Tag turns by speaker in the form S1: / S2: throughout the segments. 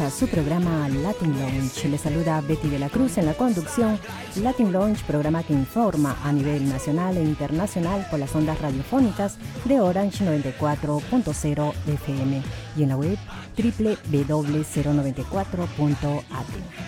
S1: a su programa Latin Launch. Les saluda Betty de la Cruz en la conducción Latin Launch, programa que informa a nivel nacional e internacional por las ondas radiofónicas de Orange 94.0 FM y en la web www.094.at.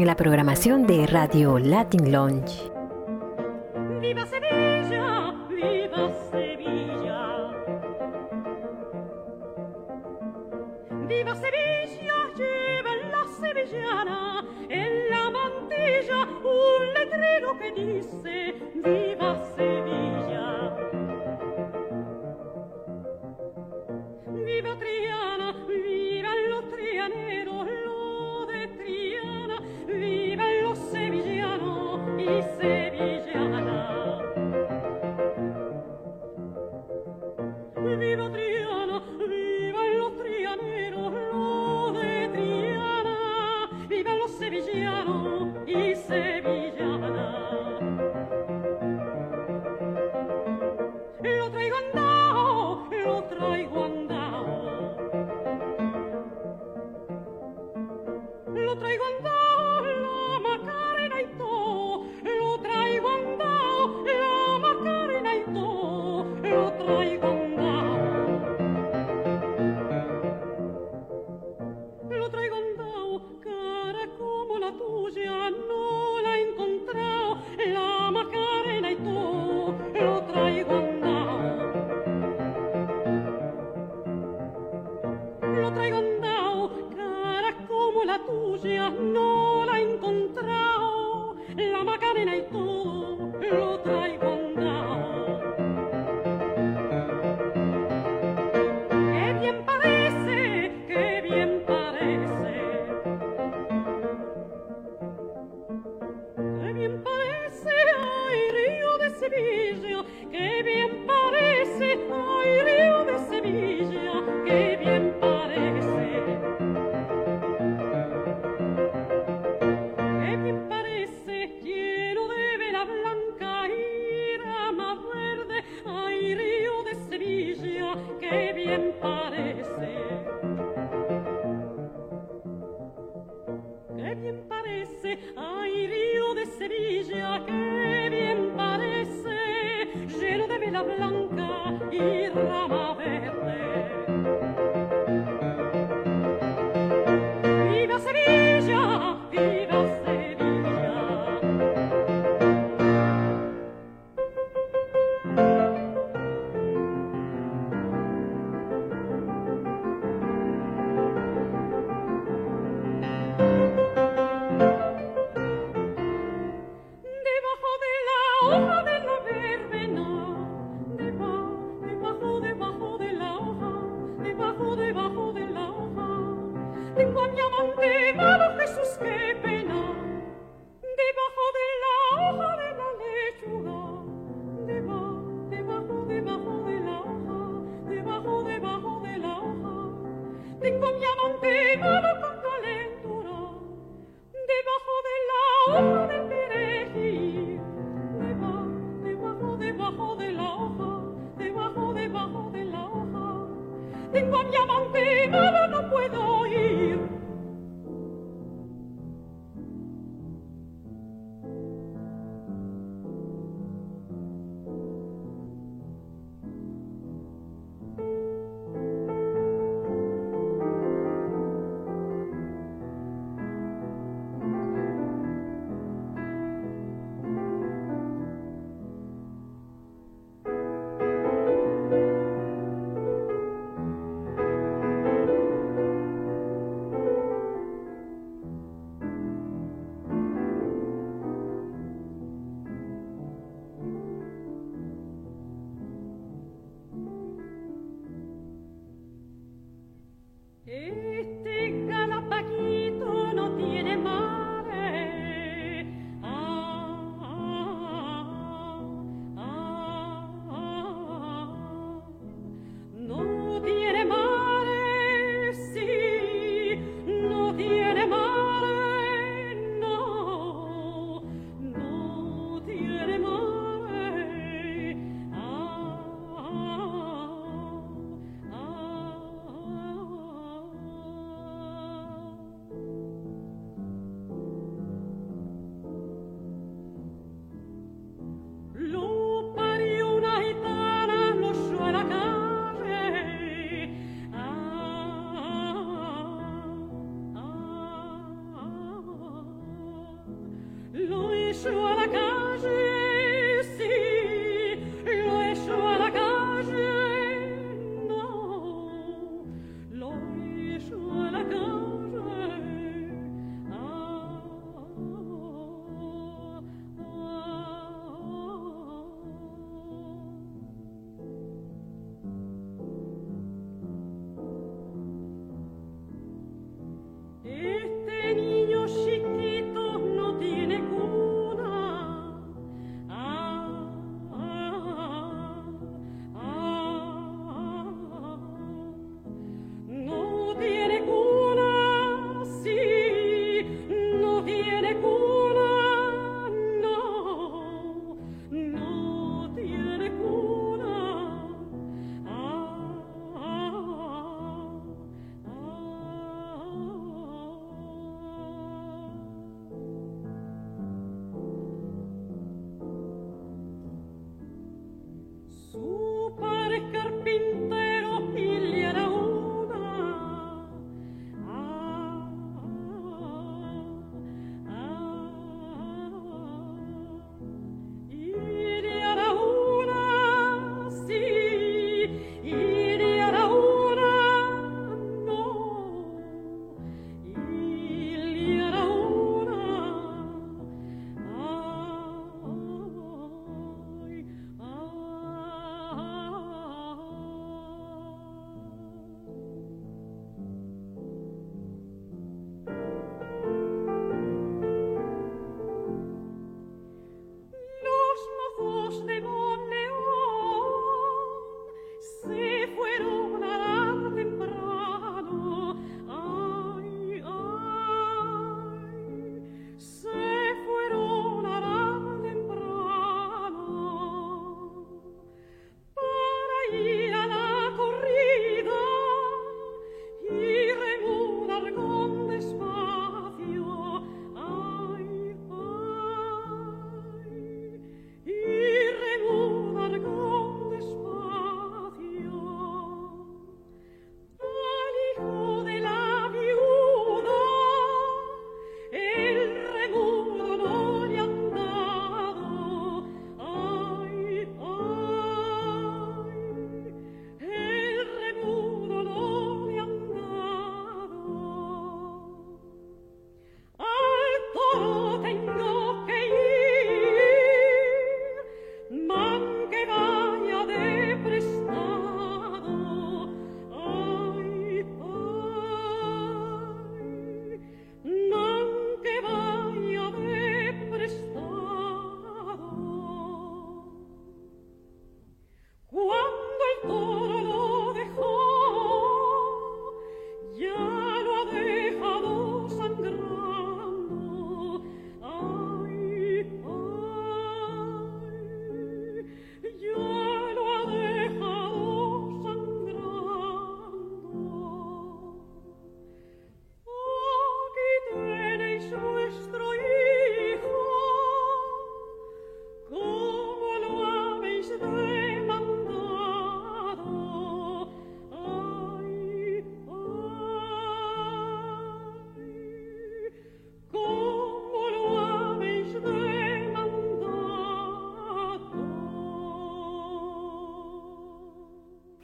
S1: en la programación de Radio Latin Lounge.
S2: lo traigo andando.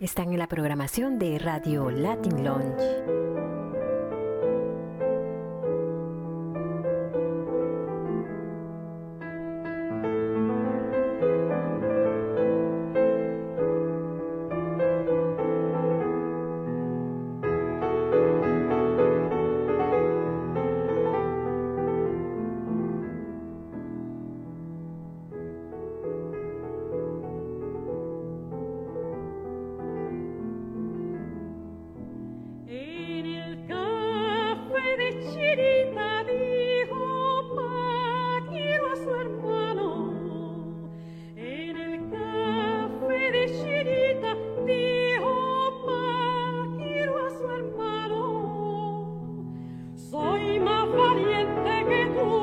S1: Están en la programación de Radio Latin Lounge. 别哭。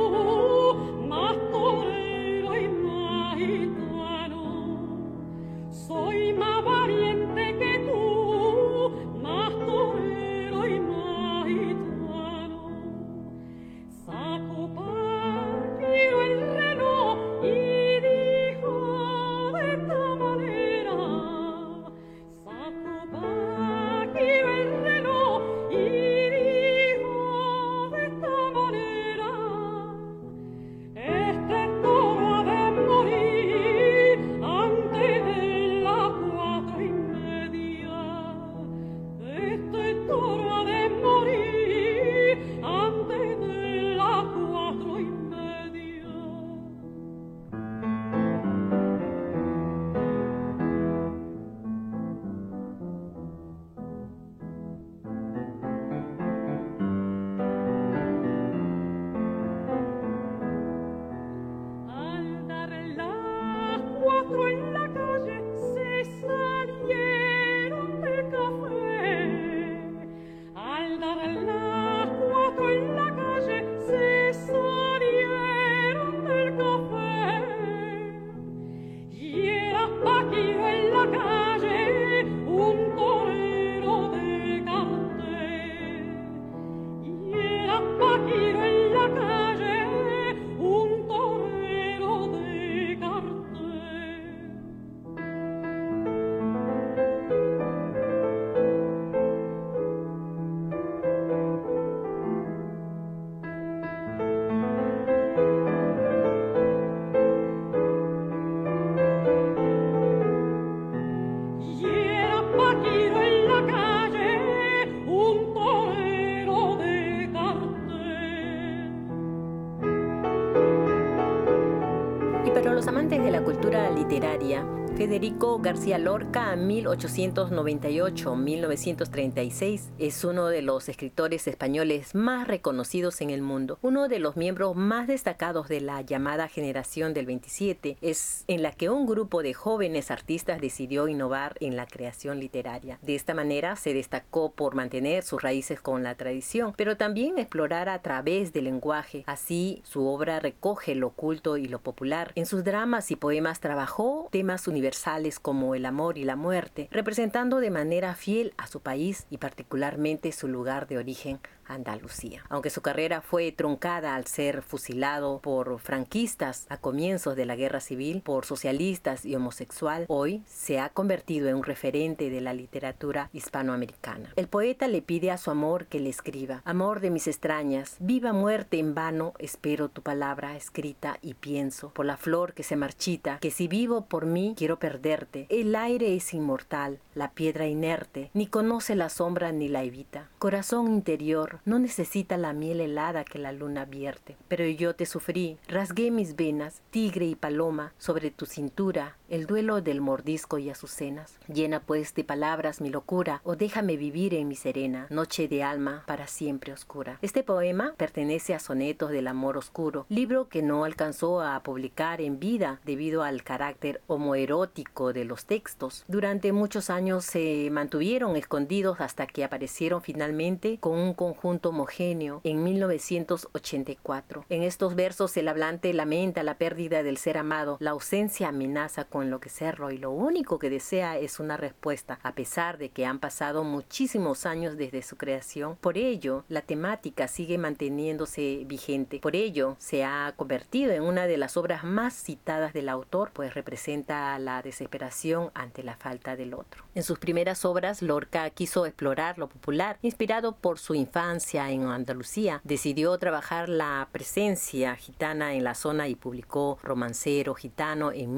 S1: Federico García Lorca, 1898-1936, es uno de los escritores españoles más reconocidos en el mundo. Uno de los miembros más destacados de la llamada generación del 27 es en la que un grupo de jóvenes artistas decidió innovar en la creación literaria. De esta manera se destacó por mantener sus raíces con la tradición, pero también explorar a través del lenguaje. Así, su obra recoge lo oculto y lo popular. En sus dramas y poemas trabajó temas universales universales como el amor y la muerte, representando de manera fiel a su país y particularmente su lugar de origen Andalucía. Aunque su carrera fue truncada al ser fusilado por franquistas a comienzos de la guerra civil, por socialistas y homosexual, hoy se ha convertido en un referente de la literatura hispanoamericana. El poeta le pide a su amor que le escriba, Amor de mis extrañas, viva muerte en vano, espero tu palabra escrita y pienso, por la flor que se marchita, que si vivo por mí quiero perderte. El aire es inmortal, la piedra inerte, ni conoce la sombra ni la evita. Corazón interior, no necesita la miel helada que la luna vierte. Pero yo te sufrí, rasgué mis venas, tigre y paloma, sobre tu cintura, el duelo del mordisco y azucenas. Llena pues de palabras mi locura, o déjame vivir en mi serena, noche de alma para siempre oscura. Este poema pertenece a Sonetos del Amor Oscuro, libro que no alcanzó a publicar en vida debido al carácter homoerótico de los textos. Durante muchos años se mantuvieron escondidos hasta que aparecieron finalmente con un conjunto homogéneo en 1984. En estos versos el hablante lamenta la pérdida del ser amado, la ausencia amenaza con enloquecerlo y lo único que desea es una respuesta, a pesar de que han pasado muchísimos años desde su creación. Por ello, la temática sigue manteniéndose vigente. Por ello, se ha convertido en una de las obras más citadas del autor, pues representa la desesperación ante la falta del otro. En sus primeras obras, Lorca quiso explorar lo popular, inspirado por su infancia en Andalucía, decidió trabajar la presencia gitana en la zona y publicó Romancero Gitano en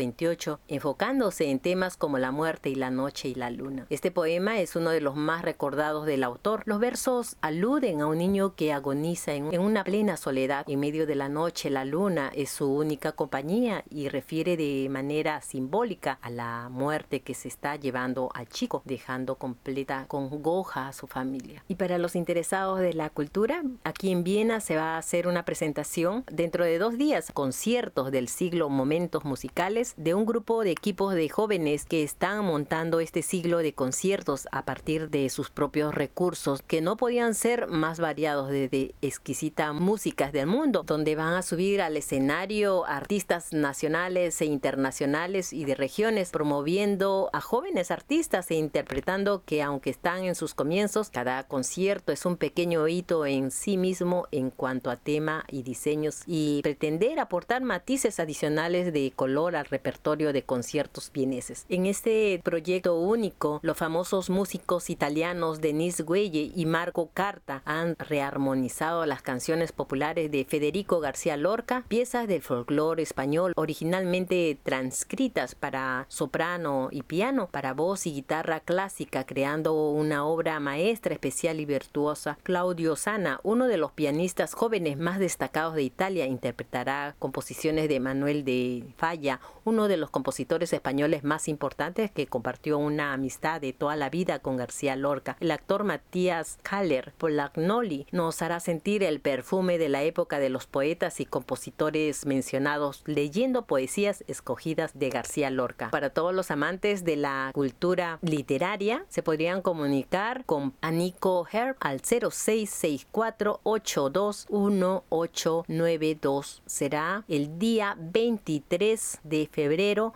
S1: 1928, enfocándose en temas como la muerte y la noche y la luna. Este poema es uno de los más recordados del autor. Los versos aluden a un niño que agoniza en, en una plena soledad. En medio de la noche la luna es su única compañía y refiere de manera simbólica a la muerte que se está llevando al chico, dejando completa congoja a su familia. Y para los interesados de la cultura, aquí en Viena se va a hacer una presentación dentro de dos días, conciertos del siglo Momentos Musicales de un grupo de equipos de jóvenes que están montando este siglo de conciertos a partir de sus propios recursos que no podían ser más variados desde exquisita músicas del mundo, donde van a subir al escenario artistas nacionales e internacionales y de regiones promoviendo a jóvenes artistas e interpretando que aunque están en sus comienzos, cada concierto es un pequeño hito en sí mismo en cuanto a tema y diseños y pretender aportar matices adicionales de color al de conciertos vieneses. En este proyecto único, los famosos músicos italianos Denise Gueye y Marco Carta han rearmonizado las canciones populares de Federico García Lorca, piezas del folclore español originalmente transcritas para soprano y piano, para voz y guitarra clásica, creando una obra maestra especial y virtuosa Claudio Sana, uno de los pianistas jóvenes más destacados de Italia, interpretará composiciones de Manuel de Falla, uno de los compositores españoles más importantes que compartió una amistad de toda la vida con García Lorca. El actor Matías Kaller Polagnoli nos hará sentir el perfume de la época de los poetas y compositores mencionados leyendo poesías escogidas de García Lorca. Para todos los amantes de la cultura literaria, se podrían comunicar con Anico Herb al 0664821892. Será el día 23 de febrero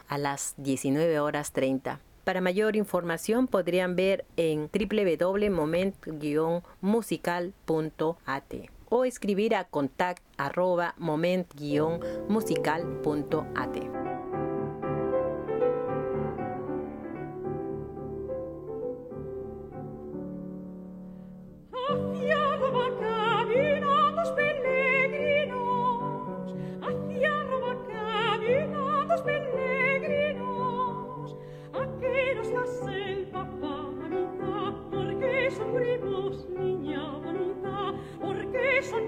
S1: a las 19 horas 30. Para mayor información podrían ver en www.moment-musical.at o escribir a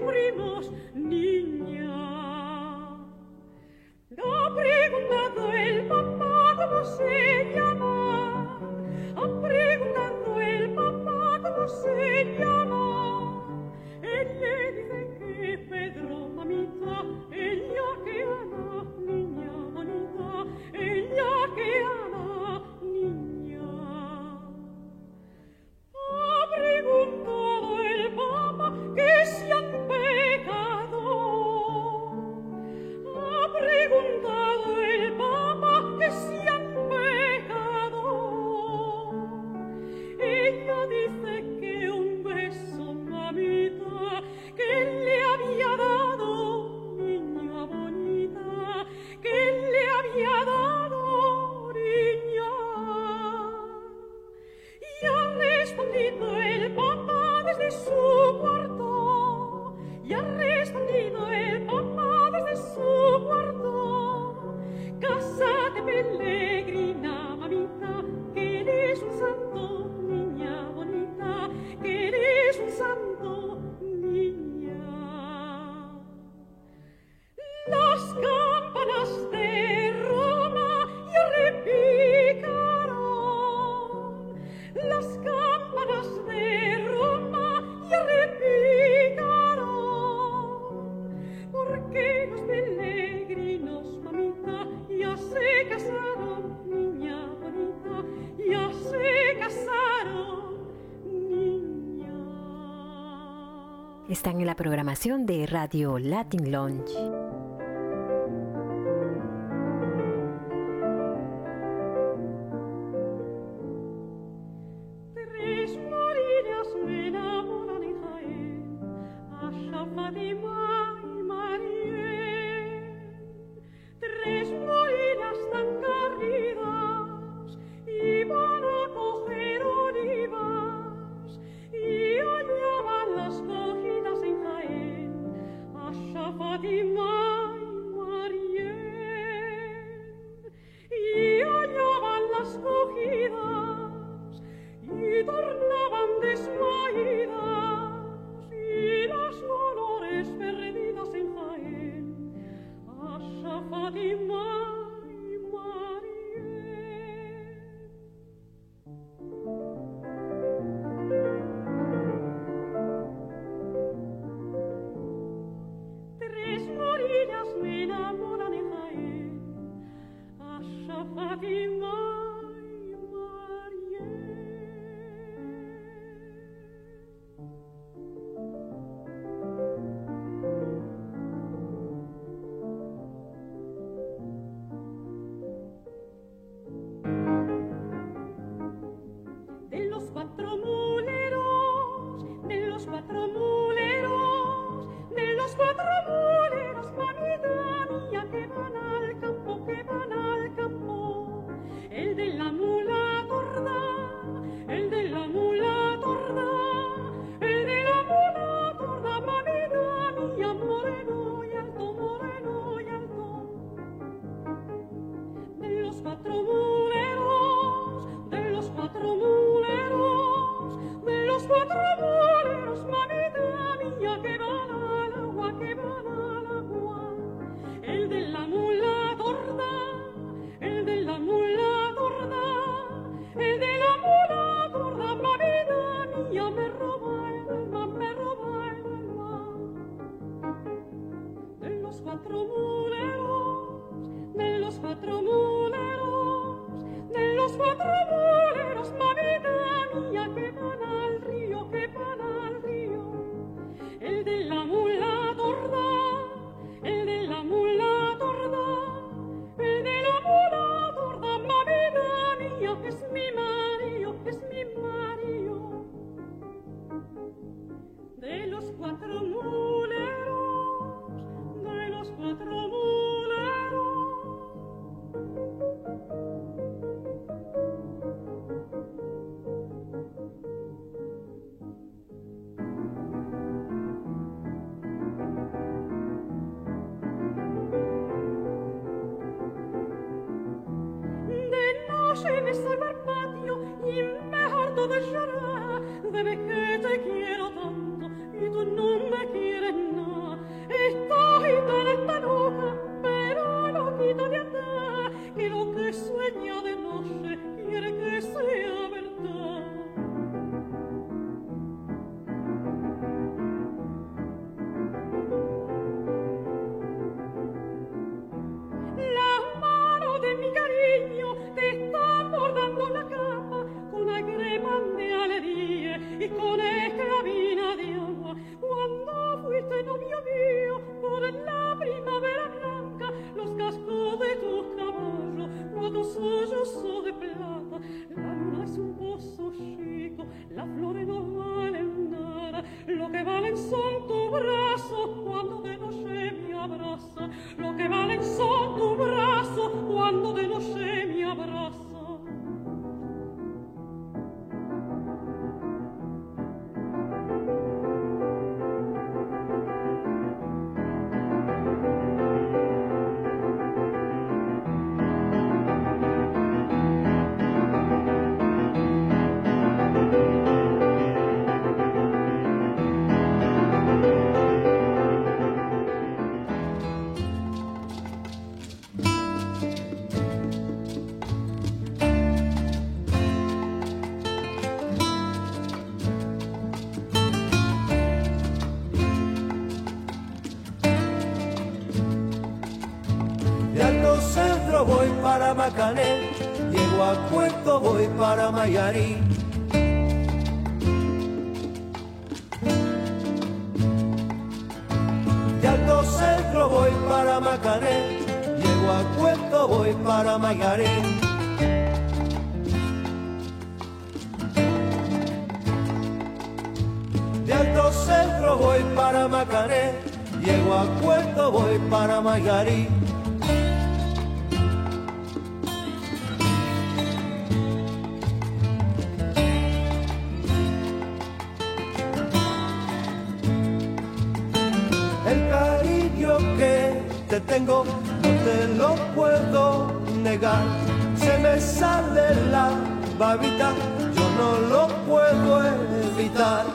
S1: sufrimos, niña.
S2: Da preguntado el papá cómo se llama. Están en la programación de Radio Latin Lounge.
S3: Bye-bye. Puerto voy para Mayarí. Te tengo no te lo puedo negar. Se me sale la babita, yo no lo puedo evitar.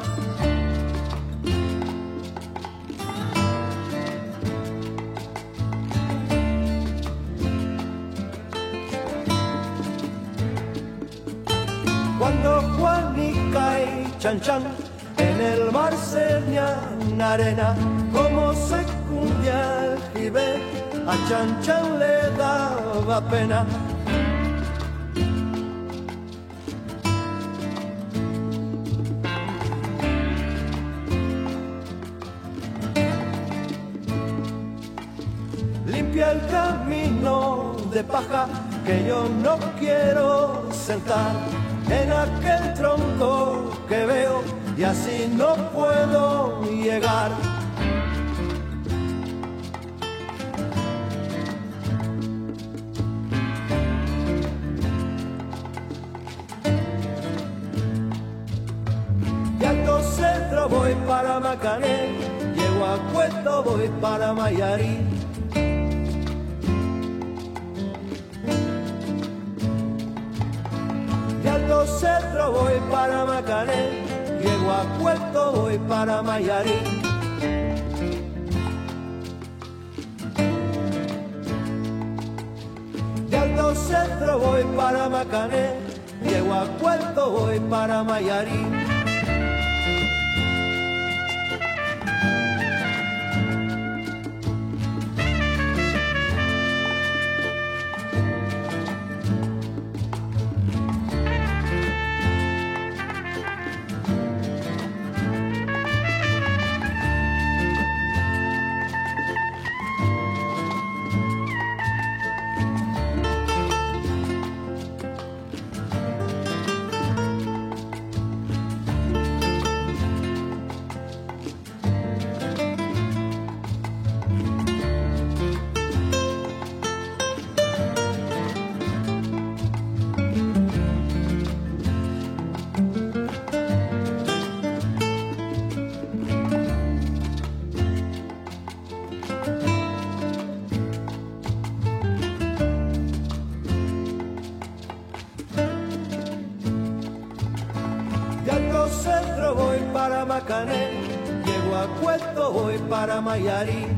S3: Cuando Juanica y Chan Chan en el mar señan arena, como se el jibe, a Chan Chan le daba pena. Limpia el camino de paja que yo no quiero sentar en aquel tronco que veo y así no puedo llegar. Llego a Puerto voy para Mayarí. De Alto Centro voy para Macané, llego a Puerto voy para Mayarí. De Alto Centro voy para Macané, llego a Puerto voy para Mayarí. Voy para Mayarí.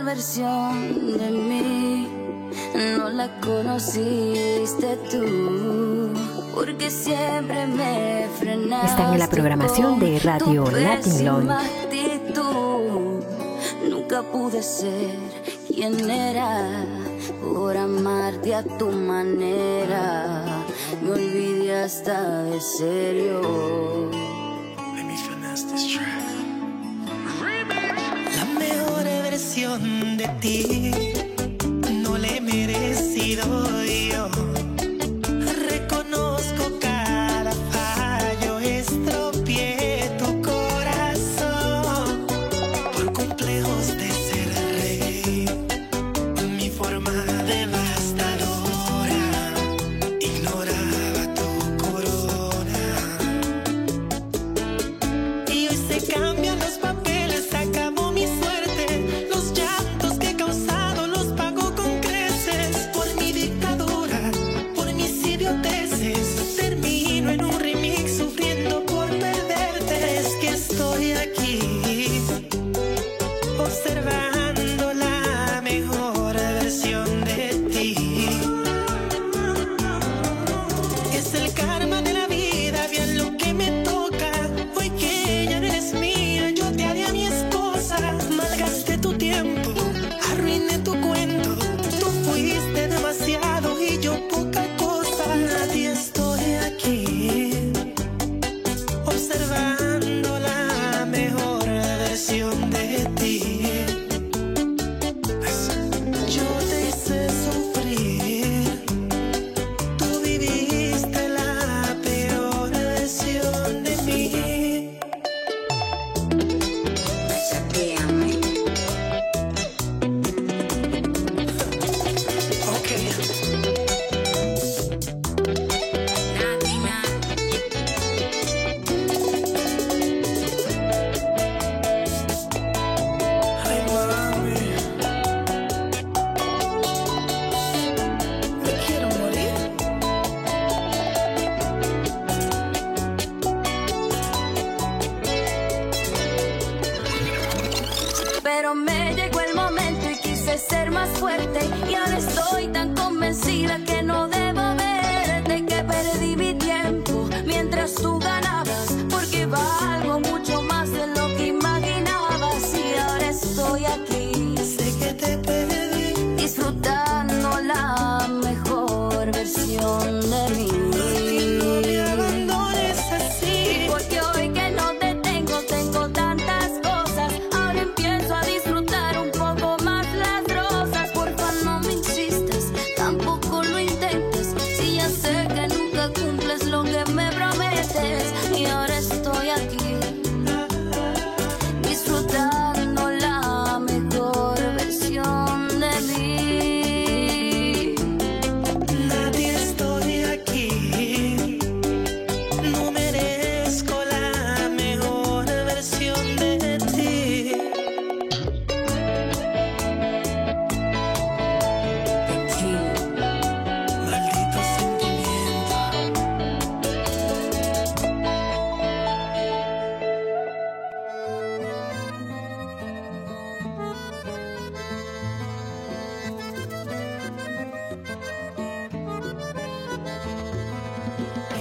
S4: Mejor versión de mí no la conociste tú, porque siempre me frenaste.
S1: Están en la programación de Radio Latin
S4: actitud. Nunca pude ser quien era por amarte a tu manera. Me olvidé hasta de serio.
S5: Let me finesse this track. Versión de ti. No le he merecido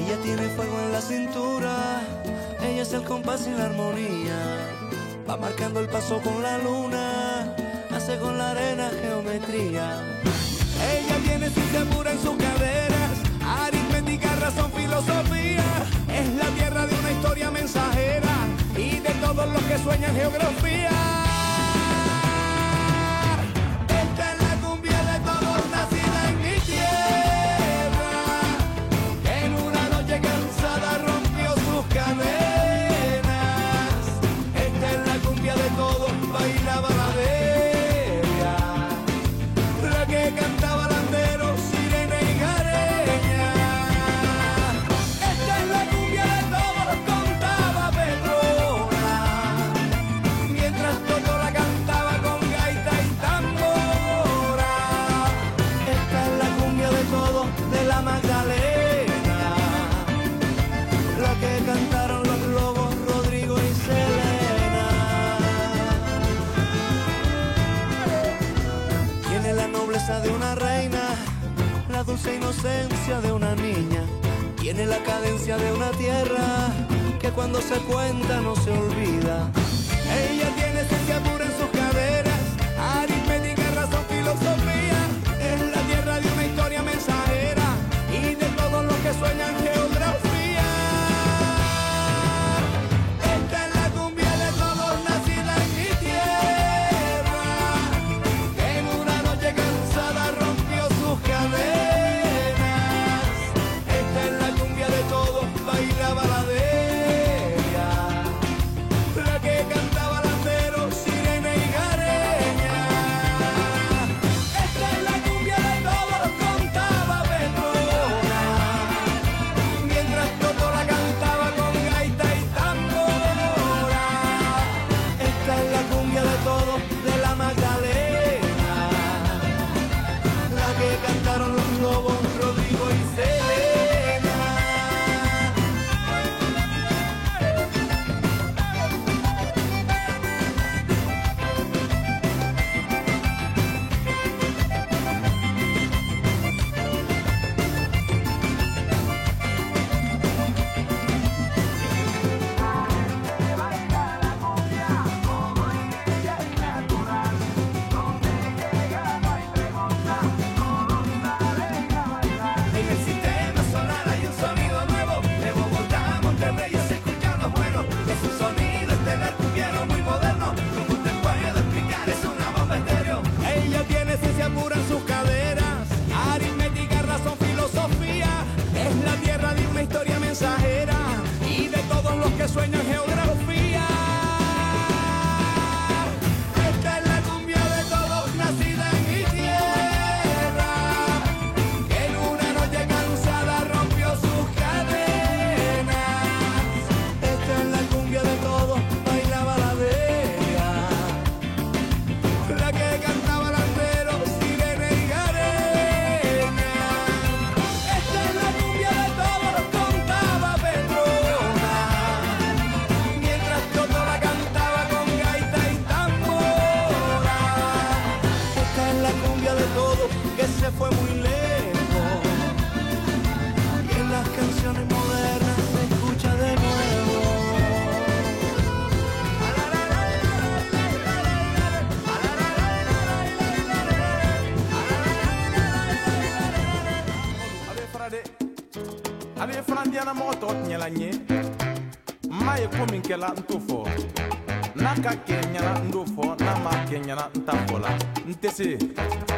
S6: Ella tiene fuego en la cintura, ella es el compás y la armonía. Va marcando el paso con la luna, hace con la arena geometría. Ella tiene ciencia en sus caderas, aritmética, razón, filosofía. Es la tierra de una historia mensajera y de todos los que sueñan geografía. dulce inocencia de una niña, tiene la cadencia de una tierra que cuando se cuenta no se olvida. Ella tiene esencia pura en sus caderas, aritmética, razón, filosofía, es la tierra de una historia mensajera y de todos los que sueñan.
S7: Esse.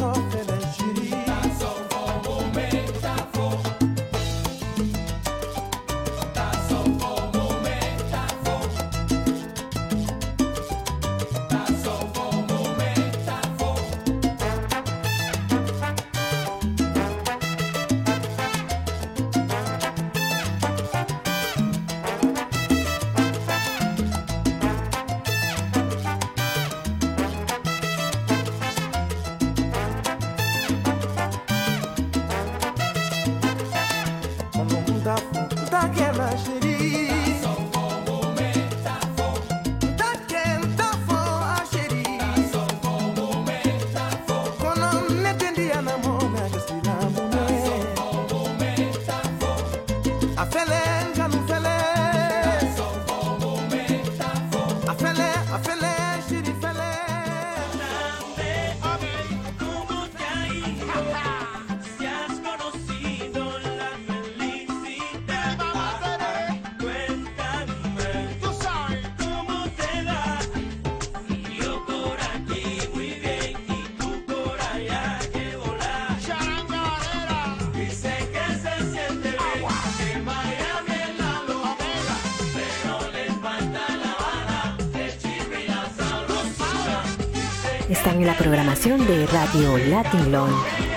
S7: talk.
S8: Están en la programación de Radio Latin Lounge.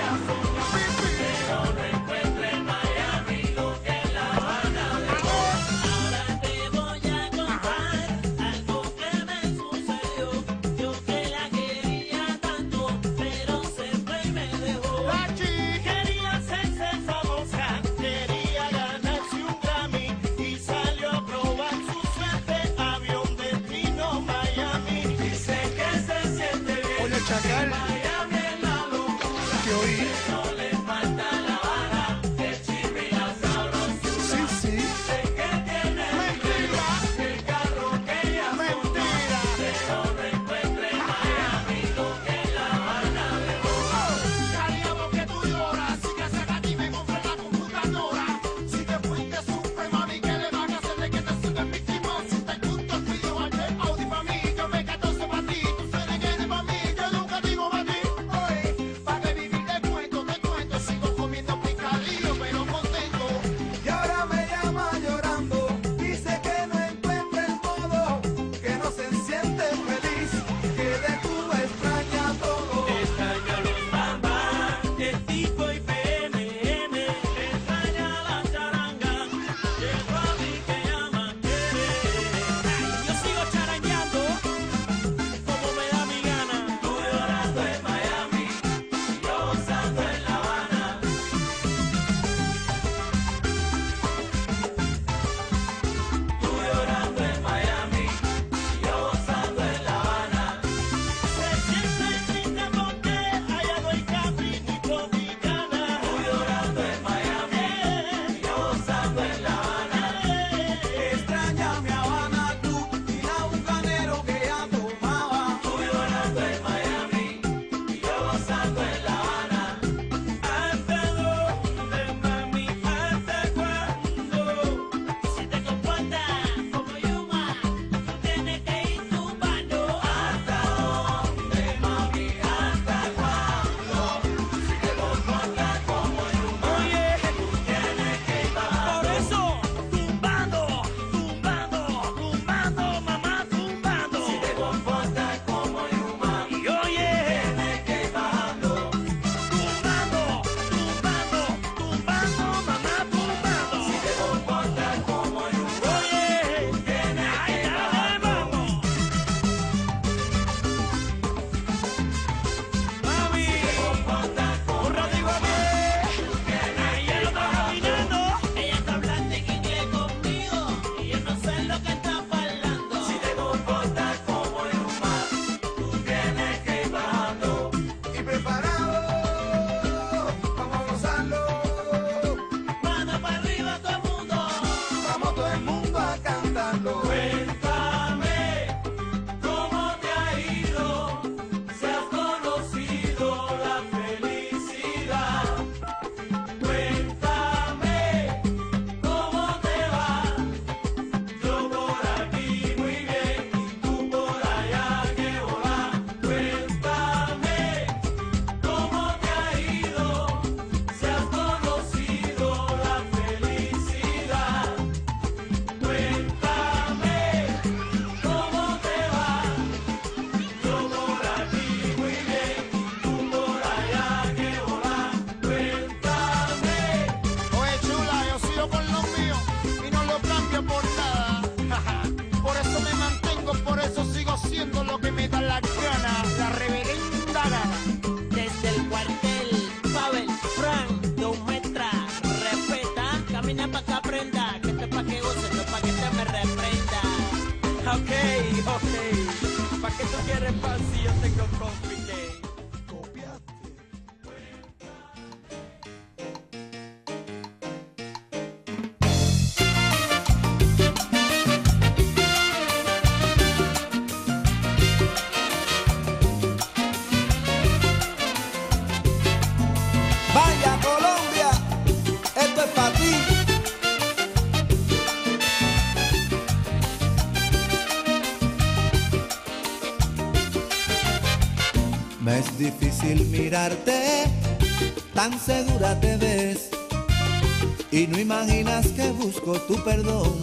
S9: Tu perdón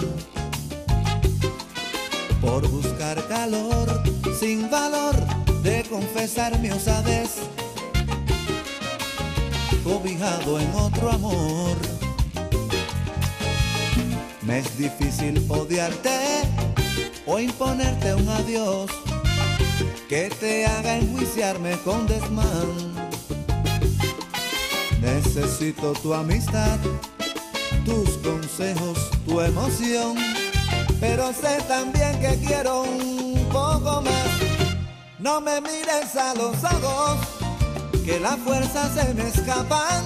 S9: por buscar calor sin valor de confesar mi osadez, cobijado en otro amor. Me es difícil odiarte o imponerte un adiós que te haga enjuiciarme con desmán. Necesito tu amistad, tus consejos, tu emoción, pero sé también que quiero un poco más. No me mires a los ojos, que la fuerza se me escapan,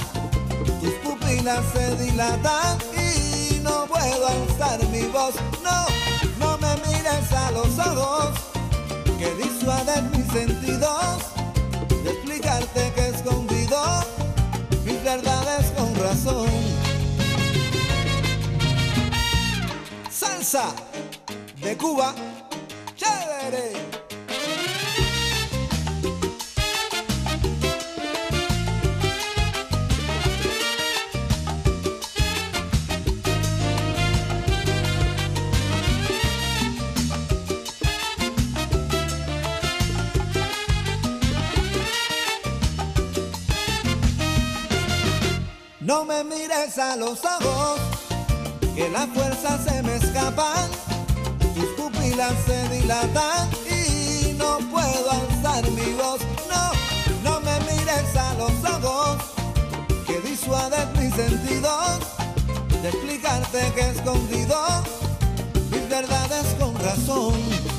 S9: tus pupilas se dilatan y no puedo alzar mi voz. No, no me mires a los ojos que disuaden mis sentidos de explicarte que escondido mis verdades con razón. De Cuba, chévere. No me mires a los ojos, que la fuerza se me escapan, tus pupilas se dilatan y no puedo alzar mi voz. No, no me mires a los ojos, que disuades mis sentidos de explicarte que escondido mis verdades con razón.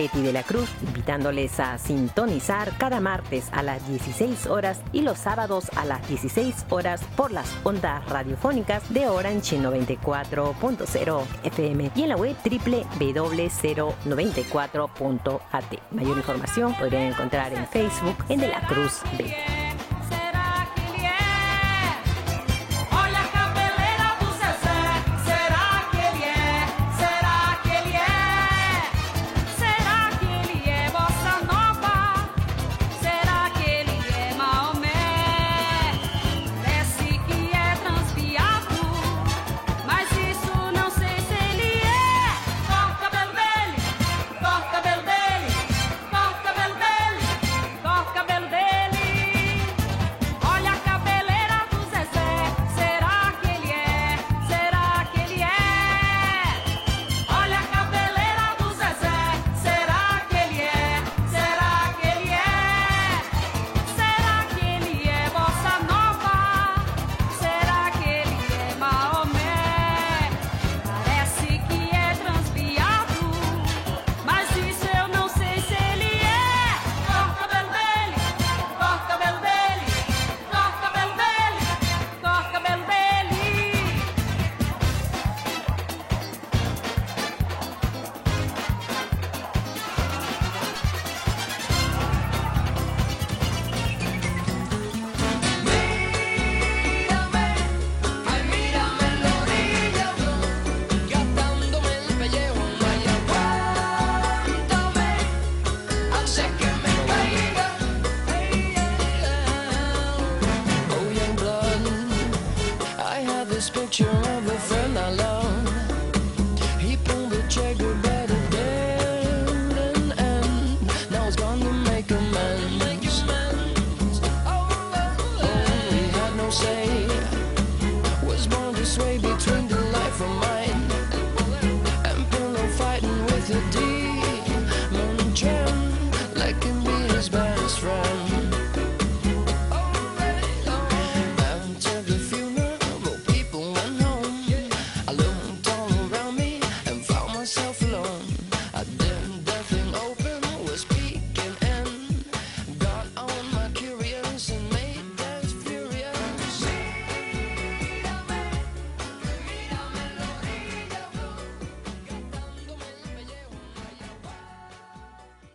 S1: Betty de la Cruz, invitándoles a sintonizar cada martes a las 16 horas y los sábados a las 16 horas por las ondas radiofónicas de Orange 94.0 FM y en la web www.094.at. Mayor información podrían encontrar en Facebook en De la Cruz Betty.